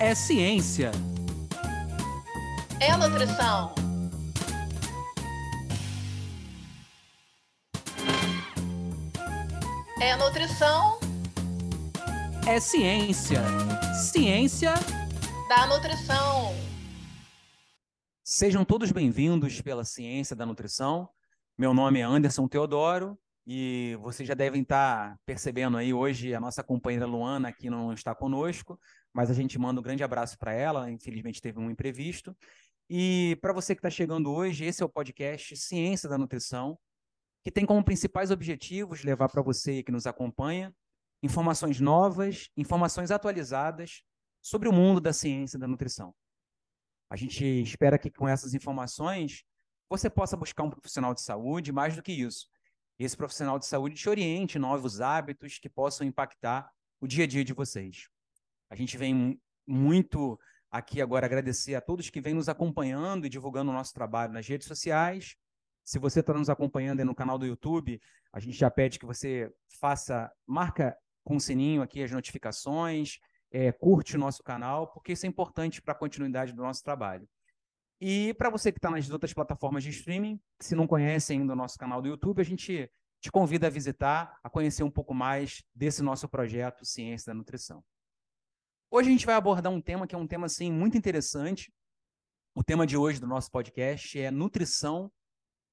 é ciência. É nutrição. É nutrição É ciência. Ciência. da nutrição. Sejam todos bem-vindos pela Ciência da Nutrição. Meu nome é Anderson Teodoro e vocês já devem estar percebendo aí hoje a nossa companheira Luana aqui não está conosco, mas a gente manda um grande abraço para ela. Infelizmente teve um imprevisto. E para você que está chegando hoje, esse é o podcast Ciência da Nutrição, que tem como principais objetivos levar para você que nos acompanha informações novas, informações atualizadas sobre o mundo da ciência da nutrição. A gente espera que com essas informações você possa buscar um profissional de saúde, mais do que isso. Esse profissional de saúde te oriente novos hábitos que possam impactar o dia a dia de vocês. A gente vem muito aqui agora agradecer a todos que vêm nos acompanhando e divulgando o nosso trabalho nas redes sociais. Se você está nos acompanhando no canal do YouTube, a gente já pede que você faça, marca com o sininho aqui as notificações, é, curte o nosso canal, porque isso é importante para a continuidade do nosso trabalho. E para você que está nas outras plataformas de streaming, se não conhece ainda o nosso canal do YouTube, a gente te convida a visitar, a conhecer um pouco mais desse nosso projeto Ciência da Nutrição. Hoje a gente vai abordar um tema que é um tema assim muito interessante. O tema de hoje do nosso podcast é nutrição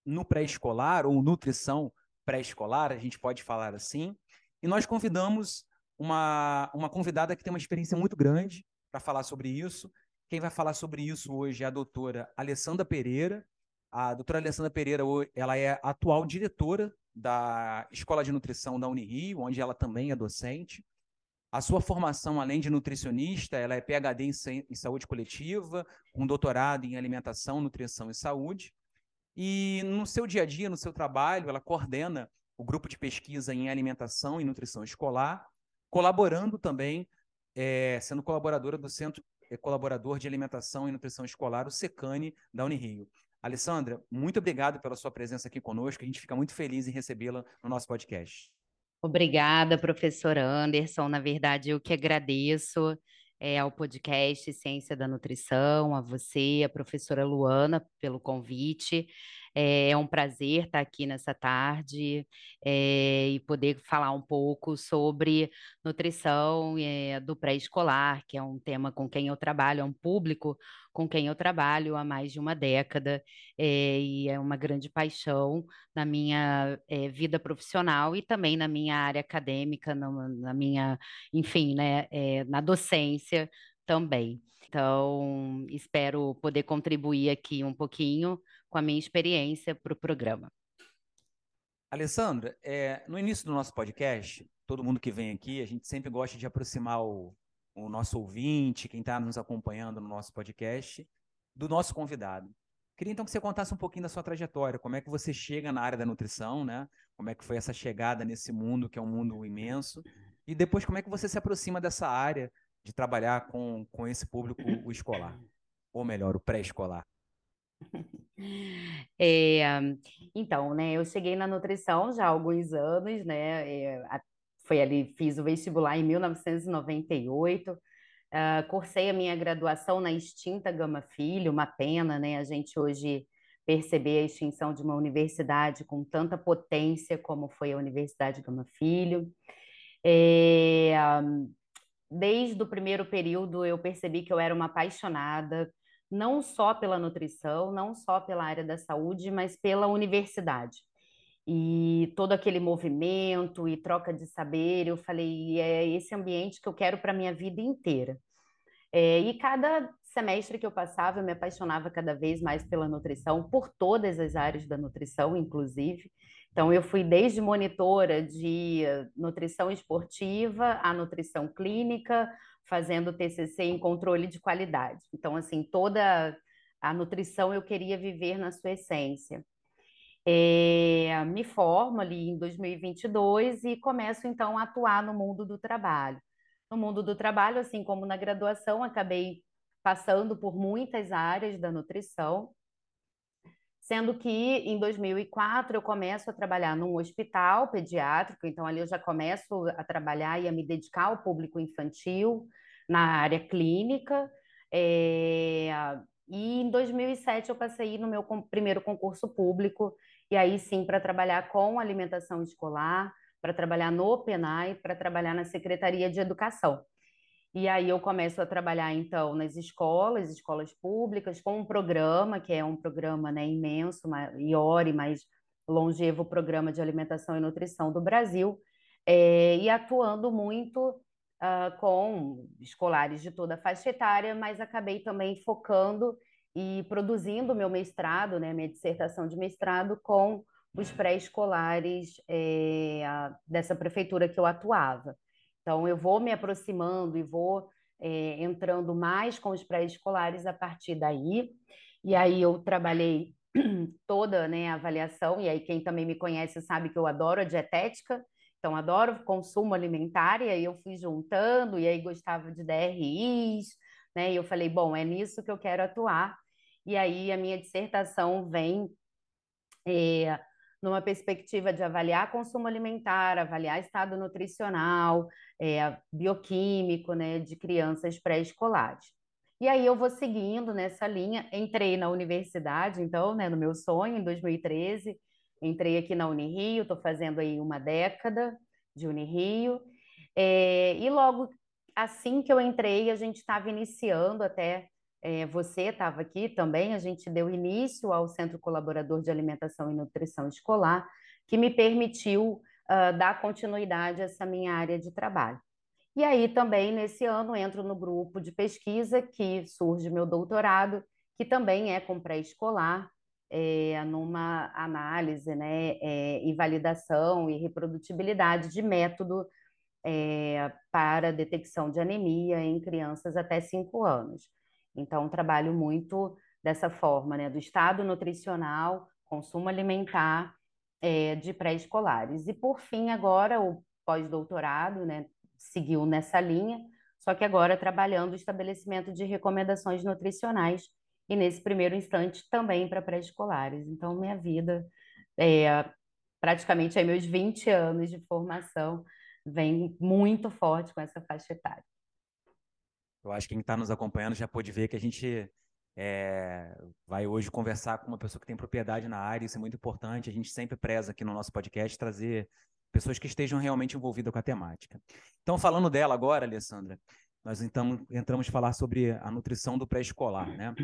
no pré-escolar ou nutrição pré-escolar, a gente pode falar assim. E nós convidamos uma, uma convidada que tem uma experiência muito grande para falar sobre isso. Quem vai falar sobre isso hoje é a doutora Alessandra Pereira. A doutora Alessandra Pereira ela é atual diretora da Escola de Nutrição da Unirio, onde ela também é docente. A sua formação, além de nutricionista, ela é PhD em saúde coletiva, com doutorado em alimentação, nutrição e saúde. E no seu dia a dia, no seu trabalho, ela coordena o grupo de pesquisa em alimentação e nutrição escolar, colaborando também, é, sendo colaboradora do Centro é, Colaborador de Alimentação e Nutrição Escolar, o SECANE, da Unirio. Alessandra, muito obrigado pela sua presença aqui conosco. A gente fica muito feliz em recebê-la no nosso podcast. Obrigada, professor Anderson. Na verdade, eu que agradeço é, ao podcast Ciência da Nutrição, a você, a professora Luana, pelo convite. É, é um prazer estar aqui nessa tarde é, e poder falar um pouco sobre nutrição é, do pré-escolar, que é um tema com quem eu trabalho, é um público com quem eu trabalho há mais de uma década é, e é uma grande paixão na minha é, vida profissional e também na minha área acadêmica, na, na minha, enfim, né, na docência também. Então, espero poder contribuir aqui um pouquinho com a minha experiência para o programa. Alessandra, é, no início do nosso podcast, todo mundo que vem aqui, a gente sempre gosta de aproximar o, o nosso ouvinte, quem está nos acompanhando no nosso podcast, do nosso convidado. Queria então que você contasse um pouquinho da sua trajetória, como é que você chega na área da nutrição, né? Como é que foi essa chegada nesse mundo que é um mundo imenso e depois como é que você se aproxima dessa área de trabalhar com, com esse público escolar, ou melhor, o pré-escolar. É, então, né, eu cheguei na nutrição já há alguns anos, né, é, foi ali, fiz o vestibular em 1998, uh, ah, cursei a minha graduação na extinta Gama Filho, uma pena, né, a gente hoje perceber a extinção de uma universidade com tanta potência como foi a Universidade Gama Filho. É, desde o primeiro período eu percebi que eu era uma apaixonada não só pela nutrição, não só pela área da saúde, mas pela universidade. E todo aquele movimento e troca de saber, eu falei, é esse ambiente que eu quero para a minha vida inteira. É, e cada semestre que eu passava, eu me apaixonava cada vez mais pela nutrição, por todas as áreas da nutrição, inclusive. Então, eu fui desde monitora de nutrição esportiva a nutrição clínica, fazendo TCC em controle de qualidade. Então, assim, toda a nutrição eu queria viver na sua essência. É, me formo ali em 2022 e começo então a atuar no mundo do trabalho. No mundo do trabalho, assim como na graduação, acabei passando por muitas áreas da nutrição, sendo que em 2004 eu começo a trabalhar num hospital pediátrico, então ali eu já começo a trabalhar e a me dedicar ao público infantil, na área clínica. É, e em 2007 eu passei no meu primeiro concurso público, e aí sim para trabalhar com alimentação escolar, para trabalhar no PENAI, para trabalhar na Secretaria de Educação. E aí eu começo a trabalhar então nas escolas, escolas públicas, com um programa que é um programa né, imenso, maior e mais longevo programa de alimentação e nutrição do Brasil, é, e atuando muito uh, com escolares de toda a faixa etária, mas acabei também focando e produzindo meu mestrado, né, minha dissertação de mestrado com os pré-escolares é, dessa prefeitura que eu atuava. Então, eu vou me aproximando e vou é, entrando mais com os pré-escolares a partir daí. E aí eu trabalhei toda né, a avaliação, e aí quem também me conhece sabe que eu adoro a dietética, então adoro consumo alimentar, e aí eu fui juntando, e aí gostava de DRIs, né? E eu falei, bom, é nisso que eu quero atuar. E aí a minha dissertação vem é, numa perspectiva de avaliar consumo alimentar, avaliar estado nutricional, é, bioquímico, né, de crianças pré-escolares. E aí eu vou seguindo nessa linha. Entrei na universidade, então, né, no meu sonho, em 2013. Entrei aqui na Unirio, estou fazendo aí uma década de Unirio. É, e logo assim que eu entrei, a gente estava iniciando até é, você estava aqui também, a gente deu início ao Centro Colaborador de Alimentação e Nutrição Escolar, que me permitiu uh, dar continuidade a essa minha área de trabalho. E aí também, nesse ano, entro no grupo de pesquisa que surge meu doutorado, que também é com pré-escolar, é, numa análise né, é, e validação e reprodutibilidade de método é, para detecção de anemia em crianças até 5 anos. Então, trabalho muito dessa forma, né? Do estado nutricional, consumo alimentar é, de pré-escolares. E, por fim, agora o pós-doutorado, né? Seguiu nessa linha, só que agora trabalhando o estabelecimento de recomendações nutricionais e, nesse primeiro instante, também para pré-escolares. Então, minha vida, é, praticamente aí meus 20 anos de formação, vem muito forte com essa faixa etária. Eu acho que quem está nos acompanhando já pôde ver que a gente é, vai hoje conversar com uma pessoa que tem propriedade na área, isso é muito importante. A gente sempre preza aqui no nosso podcast trazer pessoas que estejam realmente envolvidas com a temática. Então, falando dela agora, Alessandra, nós então entramos a falar sobre a nutrição do pré-escolar, né?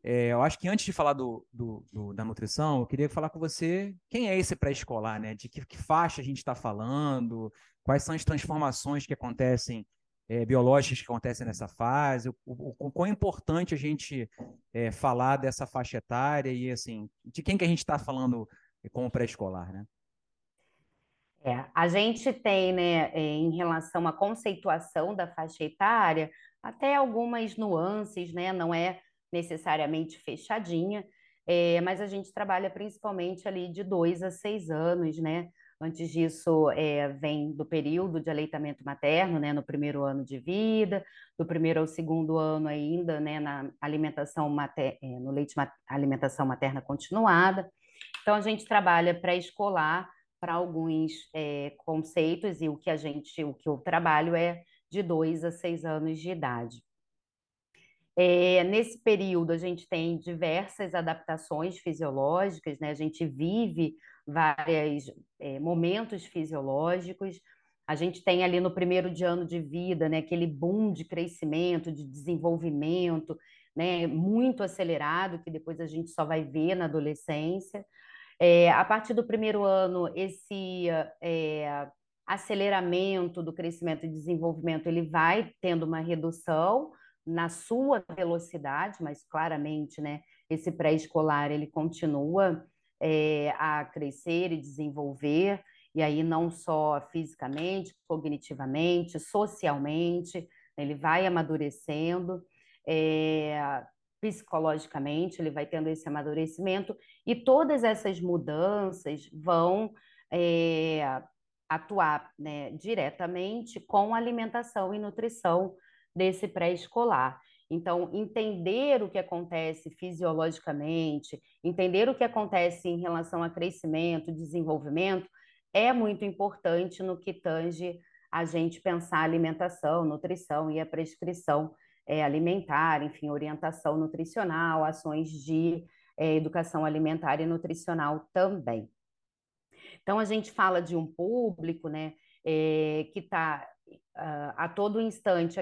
É, eu acho que antes de falar do, do, do, da nutrição, eu queria falar com você quem é esse pré-escolar, né? De que, que faixa a gente está falando, quais são as transformações que acontecem é, biológicas que acontecem nessa fase, o, o, o quão importante a gente é, falar dessa faixa etária e, assim, de quem que a gente está falando com o pré-escolar, né? É, a gente tem, né, é, em relação à conceituação da faixa etária, até algumas nuances, né, não é necessariamente fechadinha, é, mas a gente trabalha principalmente ali de dois a seis anos, né, Antes disso, é, vem do período de aleitamento materno, né, no primeiro ano de vida, do primeiro ao segundo ano ainda, né, na alimentação mater... É, no leite alimentação materna continuada. Então, a gente trabalha pré-escolar para alguns é, conceitos e o que a gente, o que eu trabalho é de dois a seis anos de idade. É, nesse período, a gente tem diversas adaptações fisiológicas, né? A gente vive vários é, momentos fisiológicos. A gente tem ali no primeiro de ano de vida, né, aquele boom de crescimento, de desenvolvimento, né, muito acelerado, que depois a gente só vai ver na adolescência. É, a partir do primeiro ano, esse é, aceleramento do crescimento e desenvolvimento, ele vai tendo uma redução na sua velocidade, mas claramente, né, esse pré-escolar, ele continua é, a crescer e desenvolver, e aí não só fisicamente, cognitivamente, socialmente, ele vai amadurecendo, é, psicologicamente, ele vai tendo esse amadurecimento, e todas essas mudanças vão é, atuar né, diretamente com alimentação e nutrição desse pré-escolar. Então, entender o que acontece fisiologicamente, entender o que acontece em relação a crescimento, desenvolvimento, é muito importante no que tange a gente pensar alimentação, nutrição e a prescrição é, alimentar, enfim, orientação nutricional, ações de é, educação alimentar e nutricional também. Então, a gente fala de um público né, é, que está ah, a todo instante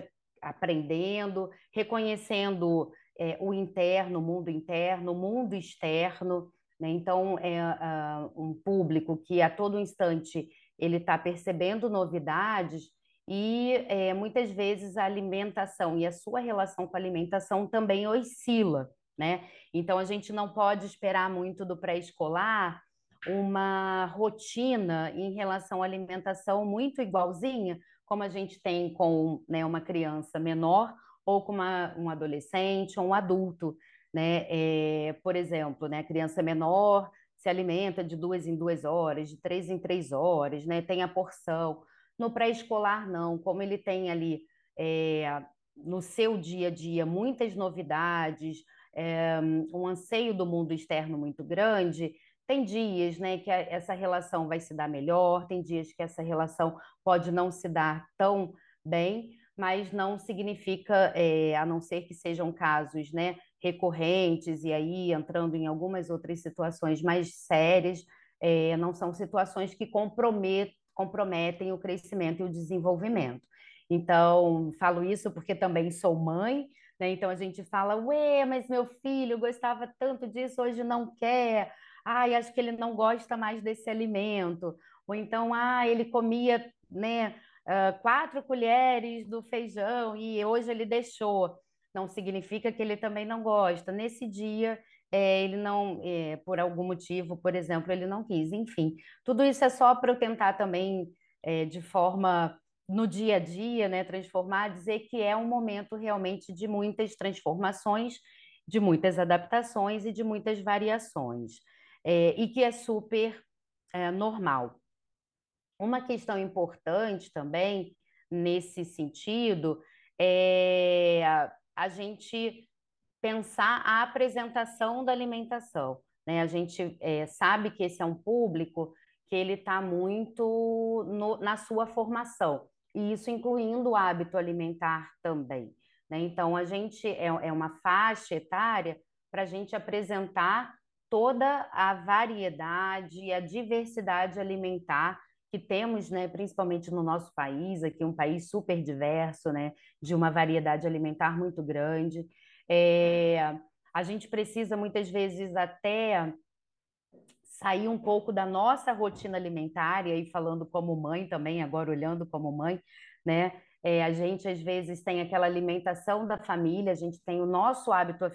aprendendo, reconhecendo é, o interno, o mundo interno, o mundo externo. Né? Então, é uh, um público que a todo instante ele está percebendo novidades e é, muitas vezes a alimentação e a sua relação com a alimentação também oscila, né? Então a gente não pode esperar muito do pré-escolar uma rotina em relação à alimentação muito igualzinha, como a gente tem com né, uma criança menor ou com uma, um adolescente ou um adulto, né? É, por exemplo, né, a criança menor se alimenta de duas em duas horas, de três em três horas, né? Tem a porção. No pré-escolar, não. Como ele tem ali é, no seu dia a dia muitas novidades, é, um anseio do mundo externo muito grande, tem dias né, que essa relação vai se dar melhor, tem dias que essa relação pode não se dar tão bem, mas não significa, é, a não ser que sejam casos né, recorrentes e aí entrando em algumas outras situações mais sérias, é, não são situações que comprometem, comprometem o crescimento e o desenvolvimento. Então, falo isso porque também sou mãe, né? Então a gente fala, ué, mas meu filho gostava tanto disso, hoje não quer ai, acho que ele não gosta mais desse alimento, ou então, ah, ele comia, né, quatro colheres do feijão e hoje ele deixou. Não significa que ele também não gosta. Nesse dia, é, ele não, é, por algum motivo, por exemplo, ele não quis. Enfim, tudo isso é só para eu tentar também, é, de forma no dia a dia, né, transformar, dizer que é um momento realmente de muitas transformações, de muitas adaptações e de muitas variações é, e que é super é, normal. Uma questão importante também nesse sentido é a gente pensar a apresentação da alimentação. Né? A gente é, sabe que esse é um público que ele está muito no, na sua formação, e isso incluindo o hábito alimentar também. Né? Então, a gente é, é uma faixa etária para a gente apresentar toda a variedade e a diversidade alimentar que temos, né, principalmente no nosso país, aqui um país super diverso, né, de uma variedade alimentar muito grande. É, a gente precisa muitas vezes até sair um pouco da nossa rotina alimentar, e aí falando como mãe também, agora olhando como mãe, né? É, a gente às vezes tem aquela alimentação da família, a gente tem o nosso hábito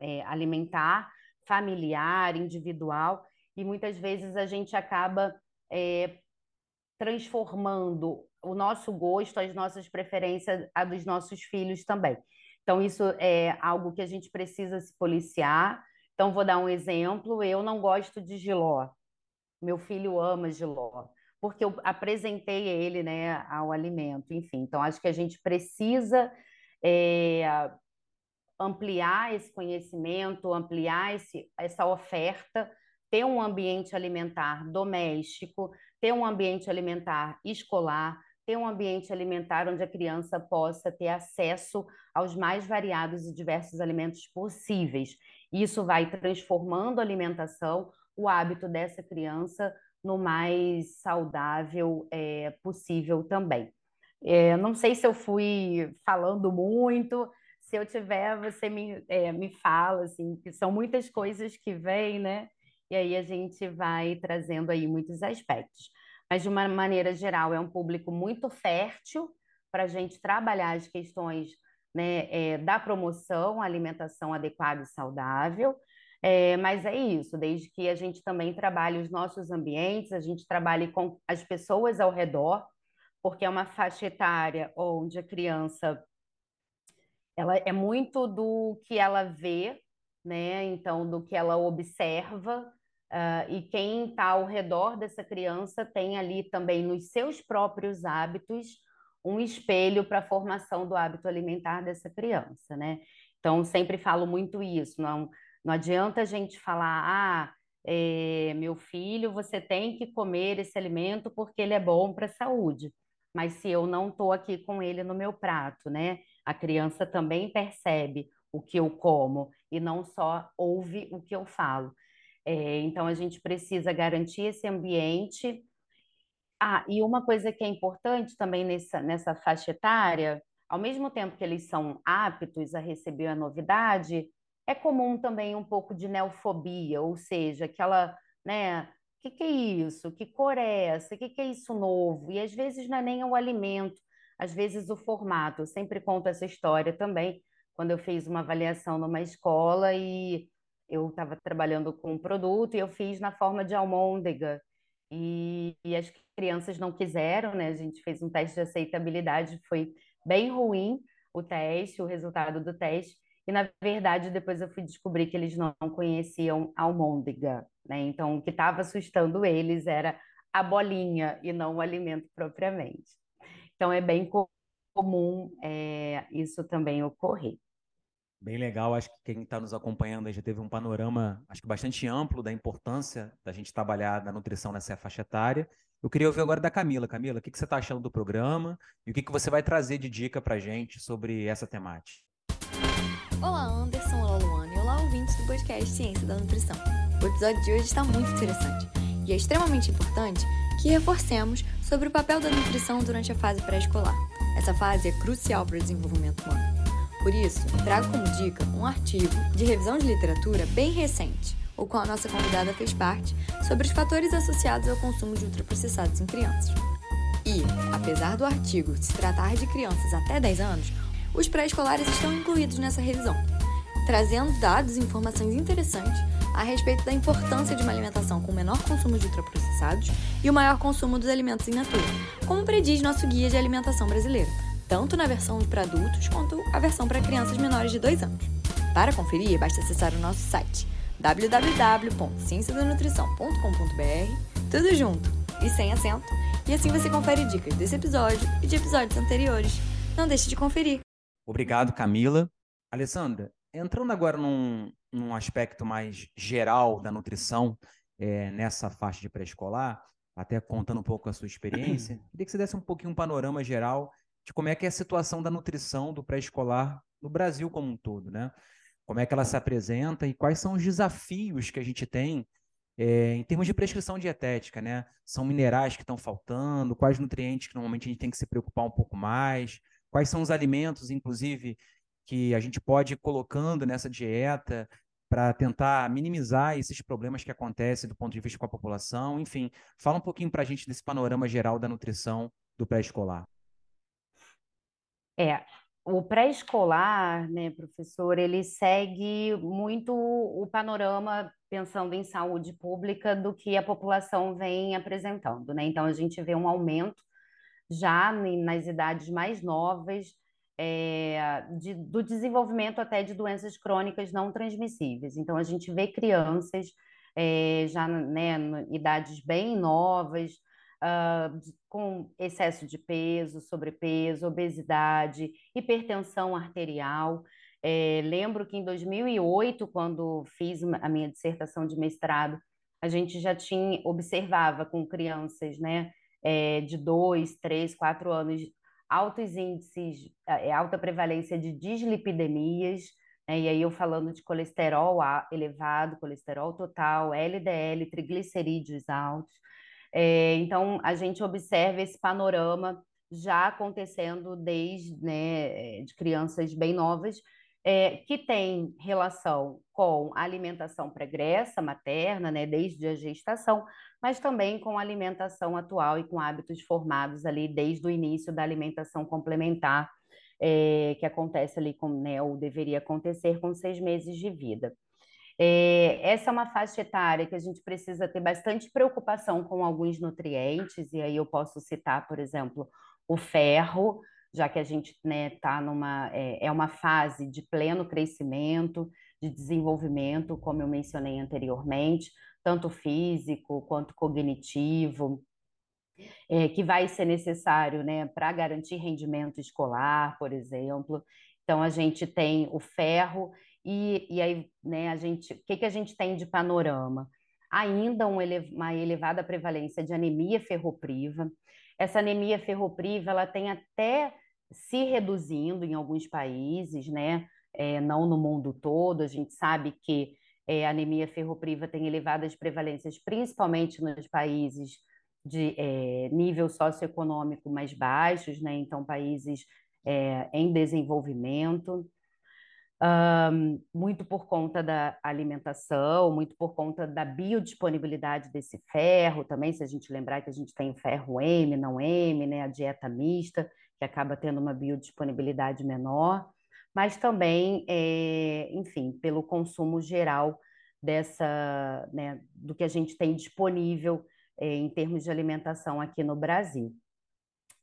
é, alimentar, familiar, individual, e muitas vezes a gente acaba é, transformando o nosso gosto, as nossas preferências, a dos nossos filhos também. Então, isso é algo que a gente precisa se policiar. Então, vou dar um exemplo: eu não gosto de giló, meu filho ama giló, porque eu apresentei ele né, ao alimento, enfim. Então, acho que a gente precisa é, ampliar esse conhecimento, ampliar esse, essa oferta, ter um ambiente alimentar doméstico, ter um ambiente alimentar escolar, ter um ambiente alimentar onde a criança possa ter acesso aos mais variados e diversos alimentos possíveis. Isso vai transformando a alimentação, o hábito dessa criança no mais saudável é, possível também. É, não sei se eu fui falando muito, se eu tiver, você me, é, me fala, assim, que são muitas coisas que vêm, né? E aí a gente vai trazendo aí muitos aspectos. Mas, de uma maneira geral, é um público muito fértil para a gente trabalhar as questões né, é, da promoção, alimentação adequada e saudável. É, mas é isso, desde que a gente também trabalhe os nossos ambientes, a gente trabalhe com as pessoas ao redor, porque é uma faixa etária onde a criança ela é muito do que ela vê, né? Então, do que ela observa, uh, e quem está ao redor dessa criança tem ali também nos seus próprios hábitos um espelho para a formação do hábito alimentar dessa criança, né? Então, sempre falo muito isso, não, não adianta a gente falar, ah, é, meu filho, você tem que comer esse alimento porque ele é bom para a saúde. mas se eu não estou aqui com ele no meu prato, né? A criança também percebe o que eu como e não só ouve o que eu falo. É, então, a gente precisa garantir esse ambiente. Ah, e uma coisa que é importante também nessa, nessa faixa etária, ao mesmo tempo que eles são aptos a receber a novidade, é comum também um pouco de neofobia, ou seja, aquela, né, o que, que é isso? Que cor é essa? O que, que é isso novo? E às vezes não é nem o alimento, às vezes o formato. Eu sempre conto essa história também, quando eu fiz uma avaliação numa escola e eu estava trabalhando com um produto e eu fiz na forma de almôndega. E, e, as crianças não quiseram, né? A gente fez um teste de aceitabilidade, foi bem ruim o teste, o resultado do teste. E, na verdade, depois eu fui descobrir que eles não conheciam almôndega, né? Então, o que estava assustando eles era a bolinha e não o alimento propriamente. Então, é bem comum é, isso também ocorrer. Bem legal, acho que quem está nos acompanhando já teve um panorama, acho que bastante amplo da importância da gente trabalhar na nutrição nessa faixa etária. Eu queria ouvir agora da Camila. Camila, o que, que você está achando do programa e o que, que você vai trazer de dica para a gente sobre essa temática? Olá, Anderson, olá, Luana e olá, ouvintes do podcast Ciência da Nutrição. O episódio de hoje está muito interessante e é extremamente importante que reforcemos sobre o papel da nutrição durante a fase pré-escolar. Essa fase é crucial para o desenvolvimento humano. Por isso, trago como dica um artigo de revisão de literatura bem recente, o qual a nossa convidada fez parte, sobre os fatores associados ao consumo de ultraprocessados em crianças. E, apesar do artigo se tratar de crianças até 10 anos, os pré-escolares estão incluídos nessa revisão, trazendo dados e informações interessantes a respeito da importância de uma alimentação com menor consumo de ultraprocessados e o maior consumo dos alimentos in natura, como prediz nosso guia de alimentação brasileira, tanto na versão para adultos quanto a versão para crianças menores de 2 anos. Para conferir, basta acessar o nosso site www.cienciadanutrição.com.br, tudo junto e sem acento, e assim você confere dicas desse episódio e de episódios anteriores. Não deixe de conferir. Obrigado, Camila. Alessandra, entrando agora num, num aspecto mais geral da nutrição é, nessa faixa de pré-escolar, até contando um pouco a sua experiência, queria que você desse um pouquinho um panorama geral de como é que é a situação da nutrição do pré-escolar no Brasil como um todo, né? Como é que ela se apresenta e quais são os desafios que a gente tem é, em termos de prescrição dietética, né? São minerais que estão faltando, quais nutrientes que normalmente a gente tem que se preocupar um pouco mais, quais são os alimentos, inclusive, que a gente pode ir colocando nessa dieta para tentar minimizar esses problemas que acontecem do ponto de vista com a população. Enfim, fala um pouquinho para a gente desse panorama geral da nutrição do pré-escolar. É, o pré-escolar, né, professor, ele segue muito o panorama pensando em saúde pública do que a população vem apresentando, né? Então a gente vê um aumento já nas idades mais novas, é, de, do desenvolvimento até de doenças crônicas não transmissíveis. Então, a gente vê crianças é, já né, idades bem novas, uh, com excesso de peso, sobrepeso, obesidade, hipertensão arterial. É, lembro que em 2008, quando fiz a minha dissertação de mestrado, a gente já tinha observava com crianças, né, é, de 2, 3, 4 anos, altos índices, é, alta prevalência de dislipidemias, né, e aí eu falando de colesterol elevado, colesterol total, LDL, triglicerídeos altos. É, então, a gente observa esse panorama já acontecendo desde né, de crianças bem novas, é, que tem relação com a alimentação pregressa materna, né, desde a gestação, mas também com a alimentação atual e com hábitos formados ali desde o início da alimentação complementar, é, que acontece ali com, né, ou deveria acontecer com seis meses de vida. É, essa é uma faixa etária que a gente precisa ter bastante preocupação com alguns nutrientes, e aí eu posso citar, por exemplo, o ferro, já que a gente né, tá numa é, é uma fase de pleno crescimento, de desenvolvimento, como eu mencionei anteriormente, tanto físico quanto cognitivo, é, que vai ser necessário né, para garantir rendimento escolar, por exemplo. Então, a gente tem o ferro, e, e aí né, a gente, o que, que a gente tem de panorama? Ainda um ele, uma elevada prevalência de anemia ferropriva, essa anemia ferropriva, ela tem até se reduzindo em alguns países, né? É, não no mundo todo. A gente sabe que é, a anemia ferropriva tem elevadas prevalências, principalmente nos países de é, nível socioeconômico mais baixos, né? Então, países é, em desenvolvimento. Um, muito por conta da alimentação, muito por conta da biodisponibilidade desse ferro também, se a gente lembrar que a gente tem ferro M, não M, né, a dieta mista, que acaba tendo uma biodisponibilidade menor, mas também, é, enfim, pelo consumo geral dessa, né, do que a gente tem disponível é, em termos de alimentação aqui no Brasil.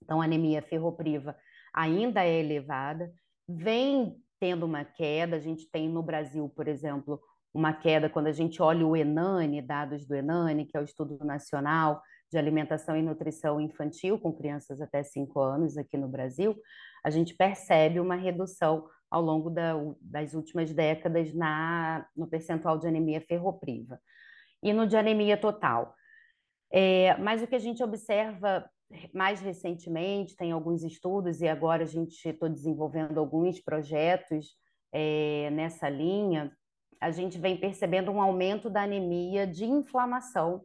Então, a anemia ferropriva ainda é elevada, vem tendo uma queda, a gente tem no Brasil, por exemplo, uma queda quando a gente olha o ENANI, dados do ENANI, que é o Estudo Nacional de Alimentação e Nutrição Infantil com crianças até 5 anos aqui no Brasil, a gente percebe uma redução ao longo da, das últimas décadas na, no percentual de anemia ferropriva e no de anemia total. É, mas o que a gente observa mais recentemente, tem alguns estudos, e agora a gente estou desenvolvendo alguns projetos é, nessa linha, a gente vem percebendo um aumento da anemia de inflamação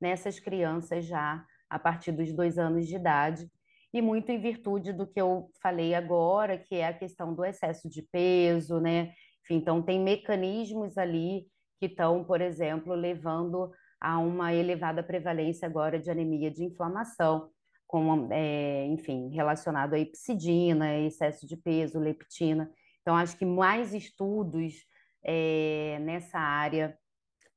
nessas crianças já a partir dos dois anos de idade, e muito em virtude do que eu falei agora, que é a questão do excesso de peso, né? Enfim, então, tem mecanismos ali que estão, por exemplo, levando a uma elevada prevalência agora de anemia de inflamação com, é, enfim, relacionado a epsidina, excesso de peso, leptina. Então, acho que mais estudos é, nessa área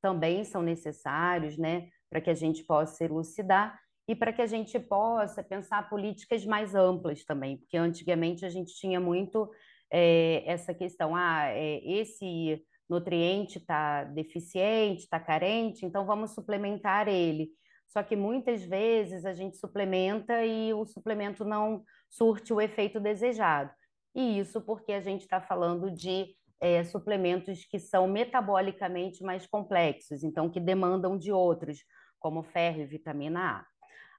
também são necessários, né, para que a gente possa elucidar e para que a gente possa pensar políticas mais amplas também, porque antigamente a gente tinha muito é, essa questão, ah, é, esse nutriente está deficiente, está carente, então vamos suplementar ele. Só que muitas vezes a gente suplementa e o suplemento não surte o efeito desejado. E isso porque a gente está falando de é, suplementos que são metabolicamente mais complexos, então que demandam de outros, como ferro e vitamina A.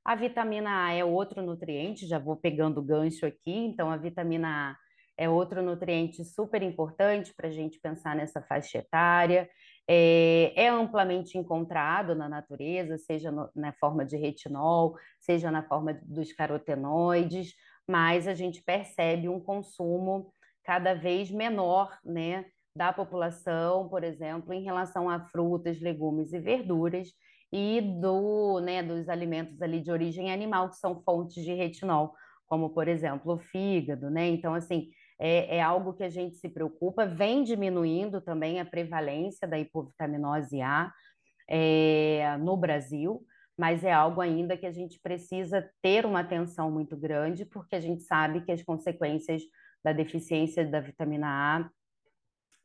A vitamina A é outro nutriente, já vou pegando o gancho aqui, então a vitamina A é outro nutriente super importante para a gente pensar nessa faixa etária é, é amplamente encontrado na natureza, seja no, na forma de retinol, seja na forma dos carotenoides, mas a gente percebe um consumo cada vez menor, né, da população, por exemplo, em relação a frutas, legumes e verduras e do, né, dos alimentos ali de origem animal que são fontes de retinol, como por exemplo o fígado, né? Então assim, é, é, algo que a gente se preocupa, vem diminuindo também a prevalência da hipovitaminose A é, no Brasil, mas é algo ainda que a gente precisa ter uma atenção muito grande, porque a gente sabe que as consequências da deficiência da vitamina A,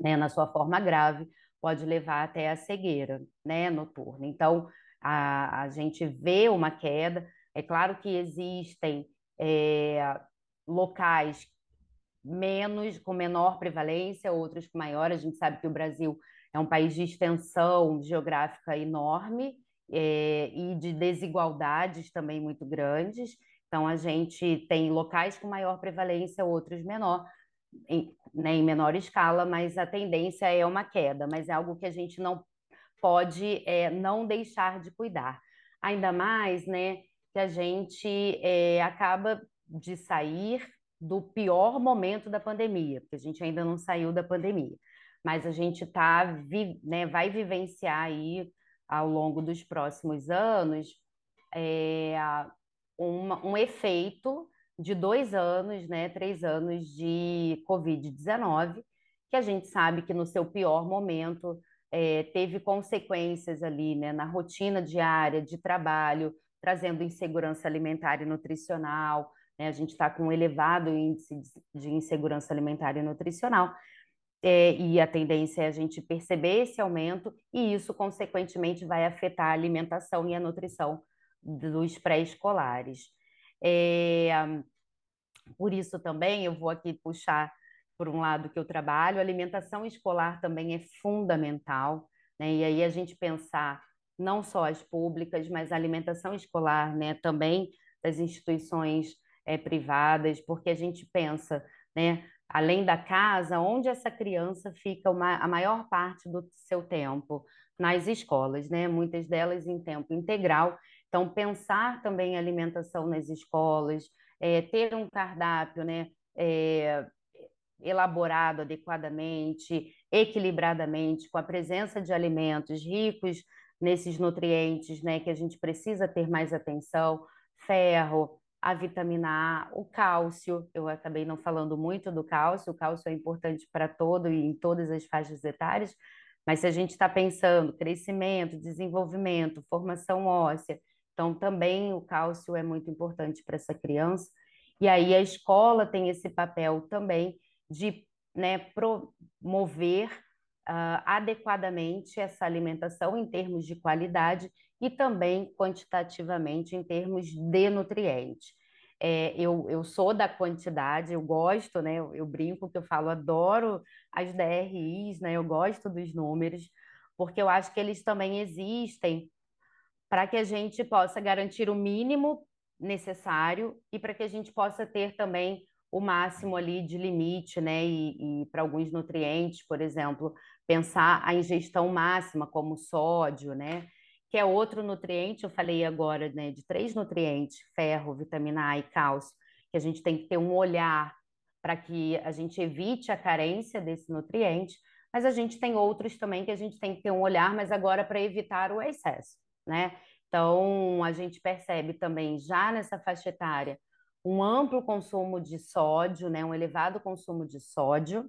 né, na sua forma grave, pode levar até a cegueira né, noturna. Então, a, a gente vê uma queda. É claro que existem é, locais menos, com menor prevalência, outros com maior. A gente sabe que o Brasil é um país de extensão geográfica enorme é, e de desigualdades também muito grandes. Então, a gente tem locais com maior prevalência, outros menor, em, né, em menor escala, mas a tendência é uma queda, mas é algo que a gente não pode é, não deixar de cuidar. Ainda mais, né, que a gente é, acaba de sair do pior momento da pandemia, porque a gente ainda não saiu da pandemia, mas a gente tá, né, vai vivenciar aí ao longo dos próximos anos é, uma, um efeito de dois anos, né, três anos de Covid-19, que a gente sabe que no seu pior momento é, teve consequências ali, né, na rotina diária de trabalho, trazendo insegurança alimentar e nutricional, né? A gente está com um elevado índice de insegurança alimentar e nutricional, é, e a tendência é a gente perceber esse aumento, e isso, consequentemente, vai afetar a alimentação e a nutrição dos pré-escolares. É, por isso também eu vou aqui puxar por um lado que eu trabalho, a alimentação escolar também é fundamental, né? E aí a gente pensar não só as públicas, mas a alimentação escolar, né, também das instituições é, privadas, porque a gente pensa, né, além da casa, onde essa criança fica uma, a maior parte do seu tempo? Nas escolas, né? Muitas delas em tempo integral. Então, pensar também alimentação nas escolas, é, ter um cardápio, né? É, elaborado adequadamente, equilibradamente, com a presença de alimentos ricos nesses nutrientes, né, que a gente precisa ter mais atenção, ferro, a vitamina A, o cálcio. Eu acabei não falando muito do cálcio, o cálcio é importante para todo e em todas as faixas etárias, mas se a gente está pensando crescimento, desenvolvimento, formação óssea, então também o cálcio é muito importante para essa criança. E aí a escola tem esse papel também de né, promover uh, adequadamente essa alimentação em termos de qualidade e também quantitativamente em termos de nutrientes. É, eu, eu sou da quantidade, eu gosto, né? Eu, eu, brinco que eu falo, adoro as DRIs, né? Eu gosto dos números, porque eu acho que eles também existem para que a gente possa garantir o mínimo necessário e para que a gente possa ter também o máximo ali de limite, né? E, e para alguns nutrientes, por exemplo, pensar a ingestão máxima, como sódio, né? Que é outro nutriente, eu falei agora, né? De três nutrientes: ferro, vitamina A e cálcio, que a gente tem que ter um olhar para que a gente evite a carência desse nutriente, mas a gente tem outros também que a gente tem que ter um olhar, mas agora para evitar o excesso, né? Então, a gente percebe também já nessa faixa etária um amplo consumo de sódio, né, um elevado consumo de sódio,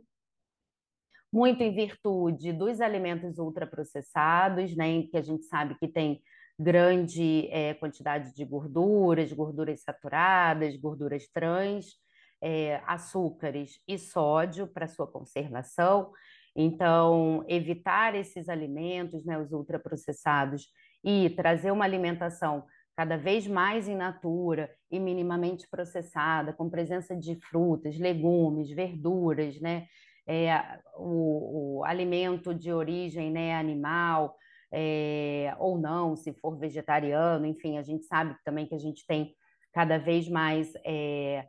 muito em virtude dos alimentos ultraprocessados, né, que a gente sabe que tem grande é, quantidade de gorduras, gorduras saturadas, gorduras trans, é, açúcares e sódio para sua conservação. Então, evitar esses alimentos, né, os ultraprocessados, e trazer uma alimentação cada vez mais in natura e minimamente processada, com presença de frutas, legumes, verduras, né? É, o, o, alimento de origem né, animal, é, ou não, se for vegetariano, enfim, a gente sabe também que a gente tem cada vez mais é,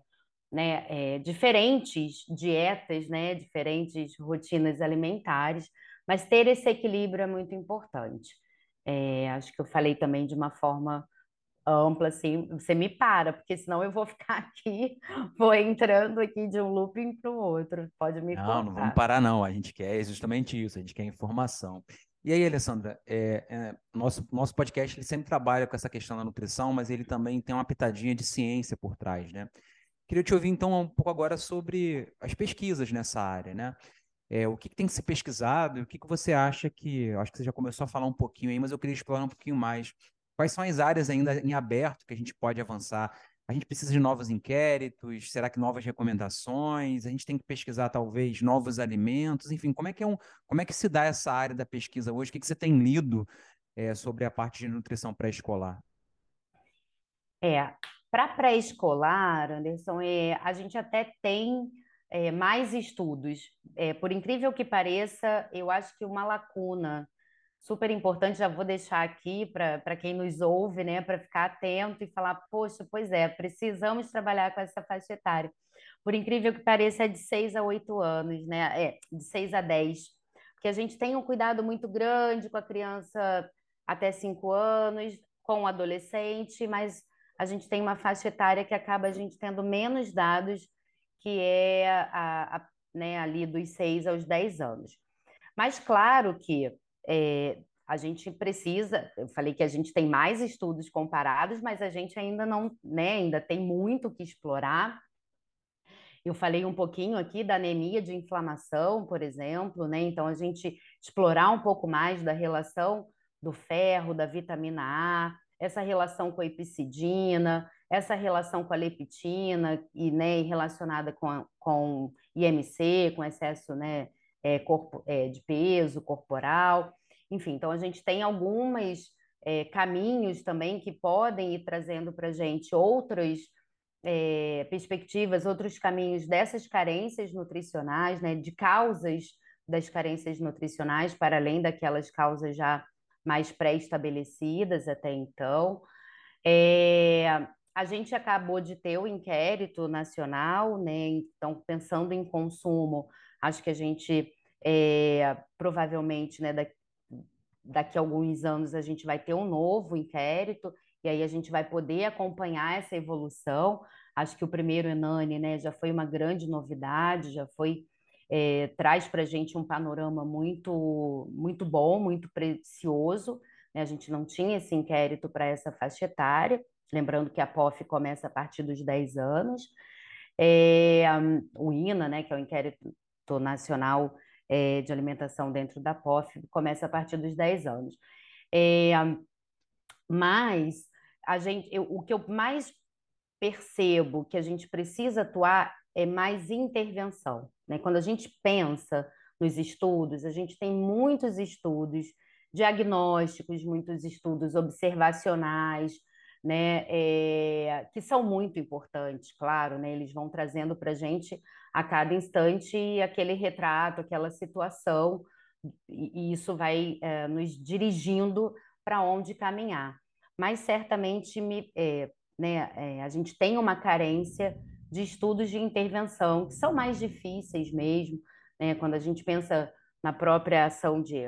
né, é, diferentes dietas, né, diferentes rotinas alimentares, mas ter esse equilíbrio é muito importante. É, acho que eu falei também de uma forma ampla, assim, você me para, porque senão eu vou ficar aqui, vou entrando aqui de um looping para o outro. Pode me Não, contar. não vamos parar, não. A gente quer justamente isso, a gente quer informação. E aí, Alessandra, é, é, nosso, nosso podcast ele sempre trabalha com essa questão da nutrição, mas ele também tem uma pitadinha de ciência por trás, né? Queria te ouvir, então, um pouco agora sobre as pesquisas nessa área, né? É, o que, que, tem que ser pesquisado o que, que você acha que. Acho que você já começou a falar um pouquinho aí, mas eu queria explorar um pouquinho mais Quais são as áreas ainda em aberto que a gente pode avançar? A gente precisa de novos inquéritos? Será que novas recomendações? A gente tem que pesquisar talvez novos alimentos? Enfim, como é que é um, como é que se dá essa área da pesquisa hoje? O que, que você tem lido é, sobre a parte de nutrição pré-escolar? É, para pré-escolar, Anderson, é, a gente até tem é, mais estudos. É, por incrível que pareça, eu acho que uma lacuna super importante, já vou deixar aqui para quem nos ouve, né, para ficar atento e falar, poxa, pois é, precisamos trabalhar com essa faixa etária. Por incrível que pareça, é de 6 a 8 anos, né? É, de 6 a 10. Porque a gente tem um cuidado muito grande com a criança até 5 anos, com o adolescente, mas a gente tem uma faixa etária que acaba a gente tendo menos dados, que é a, a né, ali dos 6 aos 10 anos. Mas claro que é, a gente precisa, eu falei que a gente tem mais estudos comparados, mas a gente ainda não, né, ainda tem muito que explorar. Eu falei um pouquinho aqui da anemia de inflamação, por exemplo, né? Então a gente explorar um pouco mais da relação do ferro, da vitamina A, essa relação com a epicidina, essa relação com a leptina e né, relacionada com, com IMC, com excesso né, é, corpo, é, de peso corporal. Enfim, então a gente tem alguns é, caminhos também que podem ir trazendo para a gente outras é, perspectivas, outros caminhos dessas carências nutricionais, né, de causas das carências nutricionais, para além daquelas causas já mais pré-estabelecidas até então. É, a gente acabou de ter o inquérito nacional, né? Então, pensando em consumo, acho que a gente é, provavelmente, né, daqui, daqui a alguns anos, a gente vai ter um novo inquérito, e aí a gente vai poder acompanhar essa evolução. Acho que o primeiro Enani, né, já foi uma grande novidade, já foi é, traz para a gente um panorama muito muito bom, muito precioso. Né? A gente não tinha esse inquérito para essa faixa etária, lembrando que a POF começa a partir dos 10 anos. É, o INA, né, que é o Inquérito Nacional é, de Alimentação dentro da POF, começa a partir dos 10 anos. É, mas a gente, eu, o que eu mais percebo que a gente precisa atuar é mais intervenção. Né? Quando a gente pensa nos estudos, a gente tem muitos estudos diagnósticos, muitos estudos observacionais, né, é, que são muito importantes, claro, né, eles vão trazendo para a gente a cada instante aquele retrato, aquela situação, e, isso vai é, nos dirigindo para onde caminhar. Mas certamente me, é, né, a gente tem uma carência de estudos de intervenção, que são mais difíceis mesmo, né? quando a gente pensa na própria ação de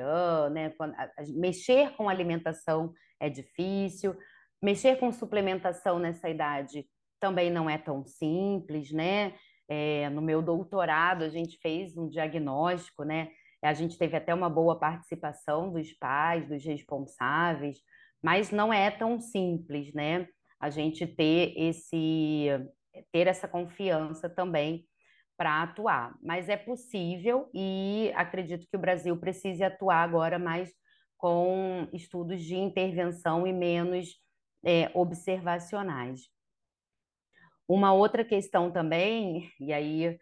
né? quando, a, a, mexer com alimentação é difícil, mexer com suplementação nessa idade também não é tão simples, né? É, no meu doutorado, a gente fez um diagnóstico, né? A gente teve até uma boa participação dos pais, dos responsáveis, mas não é tão simples, né? A gente ter esse ter essa confiança também para atuar. Mas é possível e acredito que o Brasil precise atuar agora mais com estudos de intervenção e menos é, observacionais. Uma outra questão também, e aí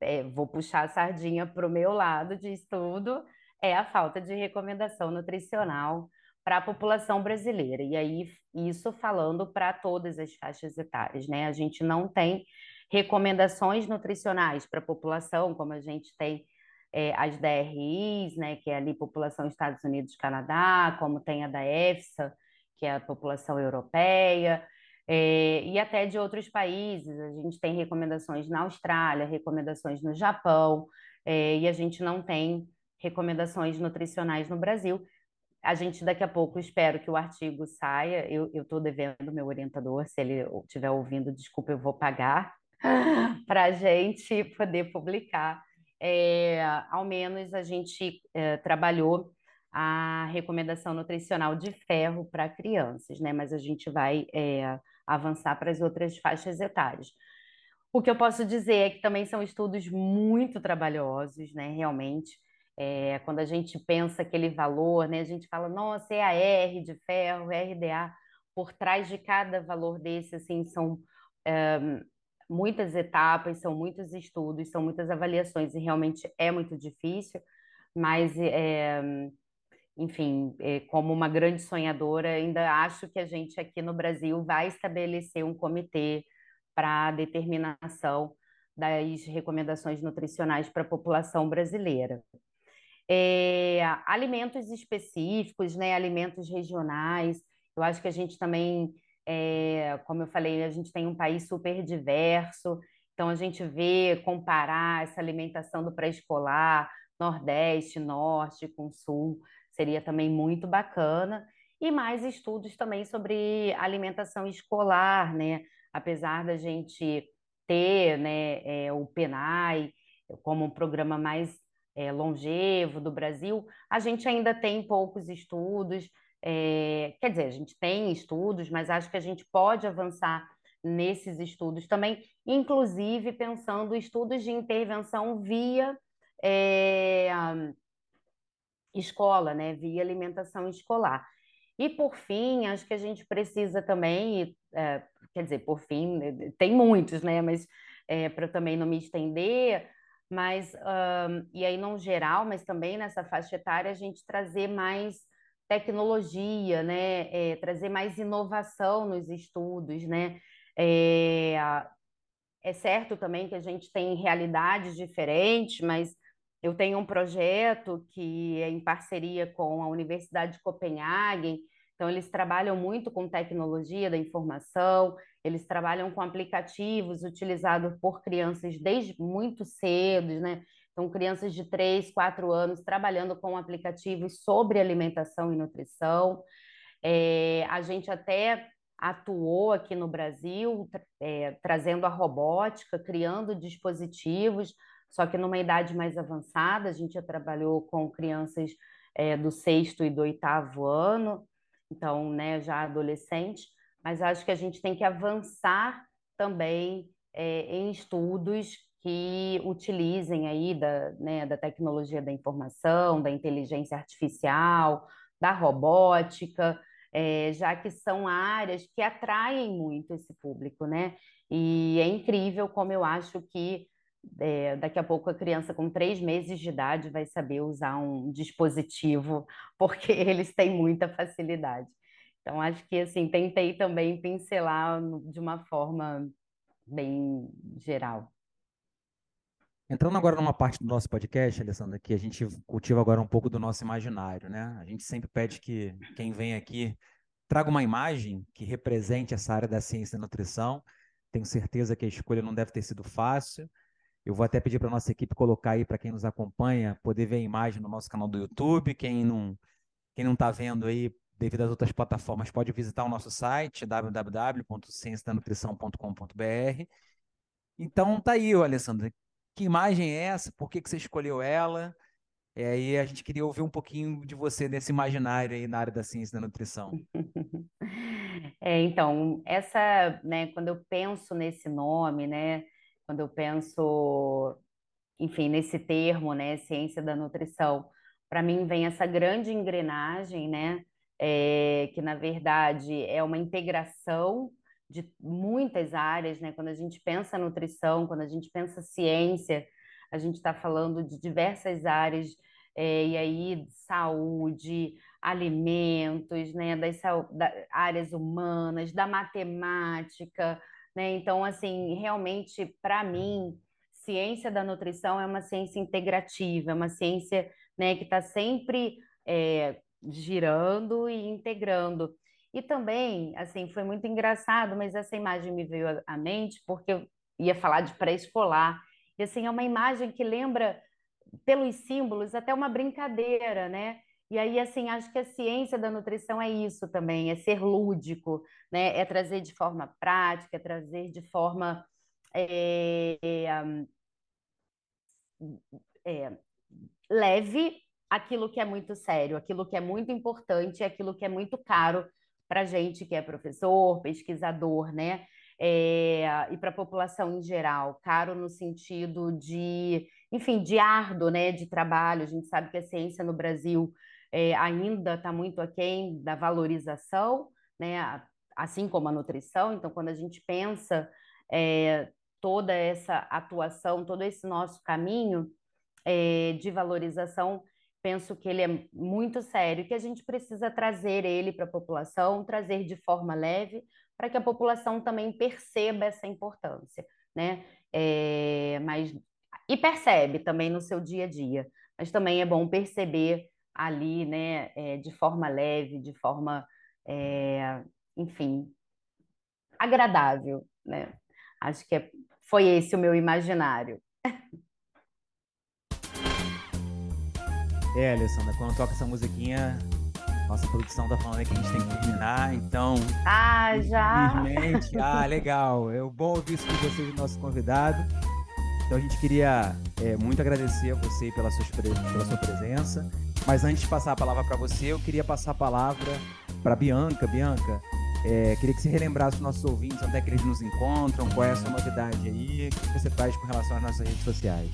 é, vou puxar a sardinha para o meu lado de estudo, é a falta de recomendação nutricional para a população brasileira. E aí, isso falando para todas as faixas etárias, né? A gente não tem recomendações nutricionais para a população, como a gente tem é, as DRIs, né, que é ali população Estados Unidos Canadá, como tem a da EFSA, que é a população europeia, é, e até de outros países. A gente tem recomendações na Austrália, recomendações no Japão, é, e a gente não tem recomendações nutricionais no Brasil. A gente daqui a pouco espero que o artigo saia. Eu estou devendo meu orientador, se ele estiver ouvindo, desculpa, eu vou pagar para a gente poder publicar. É, ao menos a gente é, trabalhou a recomendação nutricional de ferro para crianças, né? Mas a gente vai é, avançar para as outras faixas etárias. O que eu posso dizer é que também são estudos muito trabalhosos, né? Realmente. É, quando a gente pensa aquele valor, né, a gente fala, nossa, é a R de ferro, é RDA. Por trás de cada valor desse, assim, são é, muitas etapas, são muitos estudos, são muitas avaliações, e realmente é muito difícil, mas, é, enfim, é, como uma grande sonhadora, ainda acho que a gente aqui no Brasil vai estabelecer um comitê para determinação das recomendações nutricionais para a população brasileira é, alimentos específicos, né, alimentos regionais. Eu acho que a gente também, é, como eu falei, a gente tem um país super diverso, então a gente vê, comparar essa alimentação do pré-escolar, Nordeste, Norte com Sul, seria também muito bacana. E mais estudos também sobre alimentação escolar, né? Apesar da gente ter né, é, o PENAI como um programa mais é, longevo do Brasil, a gente ainda tem poucos estudos. É, quer dizer, a gente tem estudos, mas acho que a gente pode avançar nesses estudos também, inclusive pensando estudos de intervenção via é, escola, né, via alimentação escolar. E por fim, acho que a gente precisa também, é, quer dizer, por fim, tem muitos, né, mas é, para também não me estender, mas um, e aí não geral, mas também nessa faixa etária a gente trazer mais tecnologia, né, é, trazer mais inovação nos estudos, né, é, é certo também que a gente tem realidades diferentes, mas eu tenho um projeto que é em parceria com a Universidade de Copenhague, Então, eles trabalham muito com tecnologia da informação, eles trabalham com aplicativos utilizados por crianças desde muito cedo, né? Então, crianças de 3, 4 anos trabalhando com aplicativos sobre alimentação e nutrição. É, a gente até atuou aqui no Brasil, é, trazendo a robótica, criando dispositivos, só que numa idade mais avançada, a gente já trabalhou com crianças é, do sexto e do oitavo ano, então, né, já adolescente, mas acho que a gente tem que avançar também é, em estudos que utilizem aí da, né, da tecnologia da informação, da inteligência artificial, da robótica, é, já que são áreas que atraem muito esse público, né? E é incrível como eu acho que é, daqui a pouco a criança com três meses de idade vai saber usar um dispositivo, porque eles têm muita facilidade. Então, acho que assim, tentei também pincelar de uma forma bem geral. Entrando agora numa parte do nosso podcast, Alessandra, que a gente cultiva agora um pouco do nosso imaginário, né? A gente sempre pede que quem vem aqui traga uma imagem que represente essa área da ciência da nutrição. Tenho certeza que a escolha não deve ter sido fácil, eu vou até pedir para a nossa equipe colocar aí para quem nos acompanha, poder ver a imagem no nosso canal do YouTube. Quem não quem não está vendo aí, devido às outras plataformas, pode visitar o nosso site www.cienciadanutrição.com.br. Então tá aí, Alessandra. Que imagem é essa? Por que, que você escolheu ela? E aí a gente queria ouvir um pouquinho de você nesse imaginário aí na área da ciência da nutrição. É, então, essa, né, quando eu penso nesse nome, né, quando eu penso, enfim, nesse termo, né, ciência da nutrição, para mim vem essa grande engrenagem, né, é, que na verdade é uma integração de muitas áreas, né? Quando a gente pensa nutrição, quando a gente pensa ciência, a gente está falando de diversas áreas, é, e aí saúde, alimentos, né? Das da, áreas humanas, da matemática, né? Então, assim, realmente, para mim, ciência da nutrição é uma ciência integrativa, é uma ciência né, que está sempre é, girando e integrando. E também, assim, foi muito engraçado, mas essa imagem me veio à mente porque eu ia falar de pré-escolar. E, assim, é uma imagem que lembra, pelos símbolos, até uma brincadeira, né? E aí, assim, acho que a ciência da nutrição é isso também, é ser lúdico, né? É trazer de forma prática, é trazer de forma é, é, leve aquilo que é muito sério, aquilo que é muito importante, aquilo que é muito caro para gente que é professor, pesquisador, né? É, e para a população em geral, caro no sentido de, enfim, de árduo, né, de trabalho. A gente sabe que a ciência no Brasil é, ainda está muito aquém da valorização, né? assim como a nutrição. Então, quando a gente pensa é, toda essa atuação, todo esse nosso caminho é, de valorização, penso que ele é muito sério, que a gente precisa trazer ele para a população, trazer de forma leve, para que a população também perceba essa importância, né? É, mas e percebe também no seu dia a dia, mas também é bom perceber ali, né, é, de forma leve, de forma, é, enfim, agradável, né? Acho que é, foi esse o meu imaginário. É, Alessandra, quando toca essa musiquinha, nossa produção tá falando que a gente tem que terminar, então. Ah, já! Infelizmente. Ah, legal. É bom ouvir isso de vocês, nosso convidado. Então a gente queria é, muito agradecer a você pela sua, pela sua presença. Mas antes de passar a palavra para você, eu queria passar a palavra para Bianca. Bianca, é, queria que você relembrasse os nossos ouvintes onde é que eles nos encontram, qual é a sua novidade aí, o que você faz com relação às nossas redes sociais.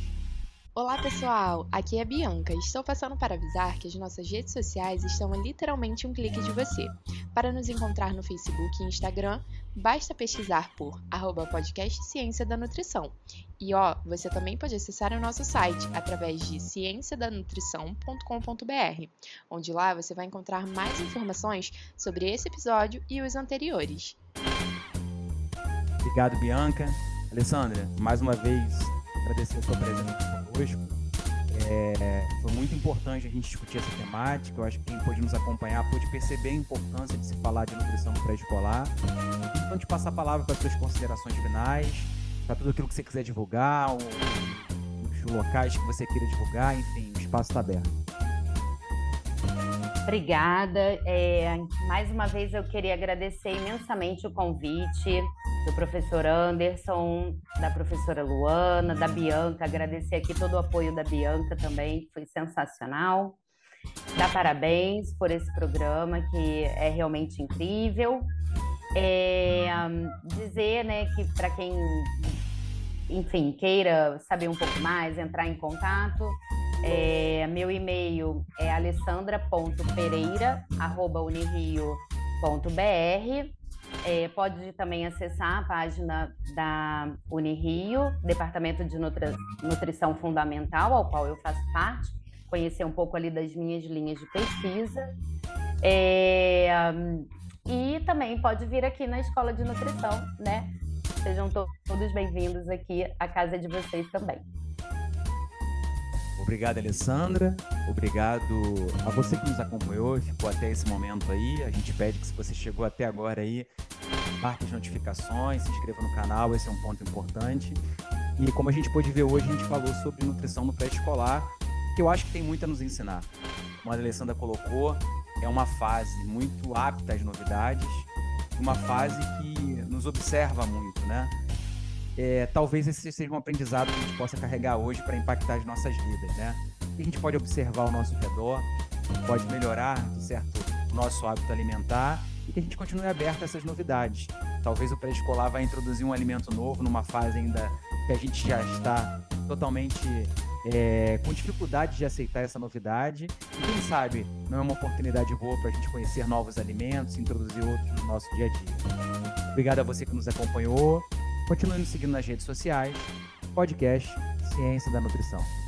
Olá pessoal, aqui é a Bianca. Estou passando para avisar que as nossas redes sociais estão a literalmente um clique de você. Para nos encontrar no Facebook e Instagram, basta pesquisar por arroba podcast Ciência da Nutrição. E ó, você também pode acessar o nosso site através de cienciadanutrição.com.br, onde lá você vai encontrar mais informações sobre esse episódio e os anteriores. Obrigado, Bianca. Alessandra, mais uma vez agradecer a sua presença conosco. É, foi muito importante a gente discutir essa temática. Eu acho que quem pôde nos acompanhar pôde perceber a importância de se falar de nutrição pré-escolar. Então, te passar a palavra para as suas considerações finais, para tudo aquilo que você quiser divulgar, os locais que você queira divulgar, enfim, o espaço está aberto. Obrigada. É, mais uma vez eu queria agradecer imensamente o convite do professor Anderson, da professora Luana, da Bianca. Agradecer aqui todo o apoio da Bianca também, foi sensacional. Dar parabéns por esse programa que é realmente incrível. É, dizer né, que para quem, enfim, queira saber um pouco mais, entrar em contato, é, meu e-mail é alessandra.pereira.unirio.br. É, pode também acessar a página da Unirio, Departamento de Nutri Nutrição Fundamental, ao qual eu faço parte, conhecer um pouco ali das minhas linhas de pesquisa. É, e também pode vir aqui na Escola de Nutrição, né? Sejam todos bem-vindos aqui à casa de vocês também. Obrigado, Alessandra. Obrigado a você que nos acompanhou ficou até esse momento aí. A gente pede que se você chegou até agora aí, marque as notificações, se inscreva no canal, esse é um ponto importante. E como a gente pôde ver hoje, a gente falou sobre nutrição no pré-escolar, que eu acho que tem muito a nos ensinar. Como a Alessandra colocou, é uma fase muito apta às novidades, uma fase que nos observa muito, né? é, talvez esse seja um aprendizado que a gente possa carregar hoje para impactar as nossas vidas, né? a gente pode observar ao nosso redor, pode melhorar, certo, o nosso hábito alimentar e que a gente continue aberto a essas novidades. Talvez o pré-escolar vai introduzir um alimento novo numa fase ainda que a gente já está totalmente é, com dificuldade de aceitar essa novidade. E quem sabe não é uma oportunidade boa para a gente conhecer novos alimentos, introduzir outros no nosso dia a dia. Obrigado a você que nos acompanhou. Continue nos seguindo nas redes sociais. Podcast Ciência da Nutrição.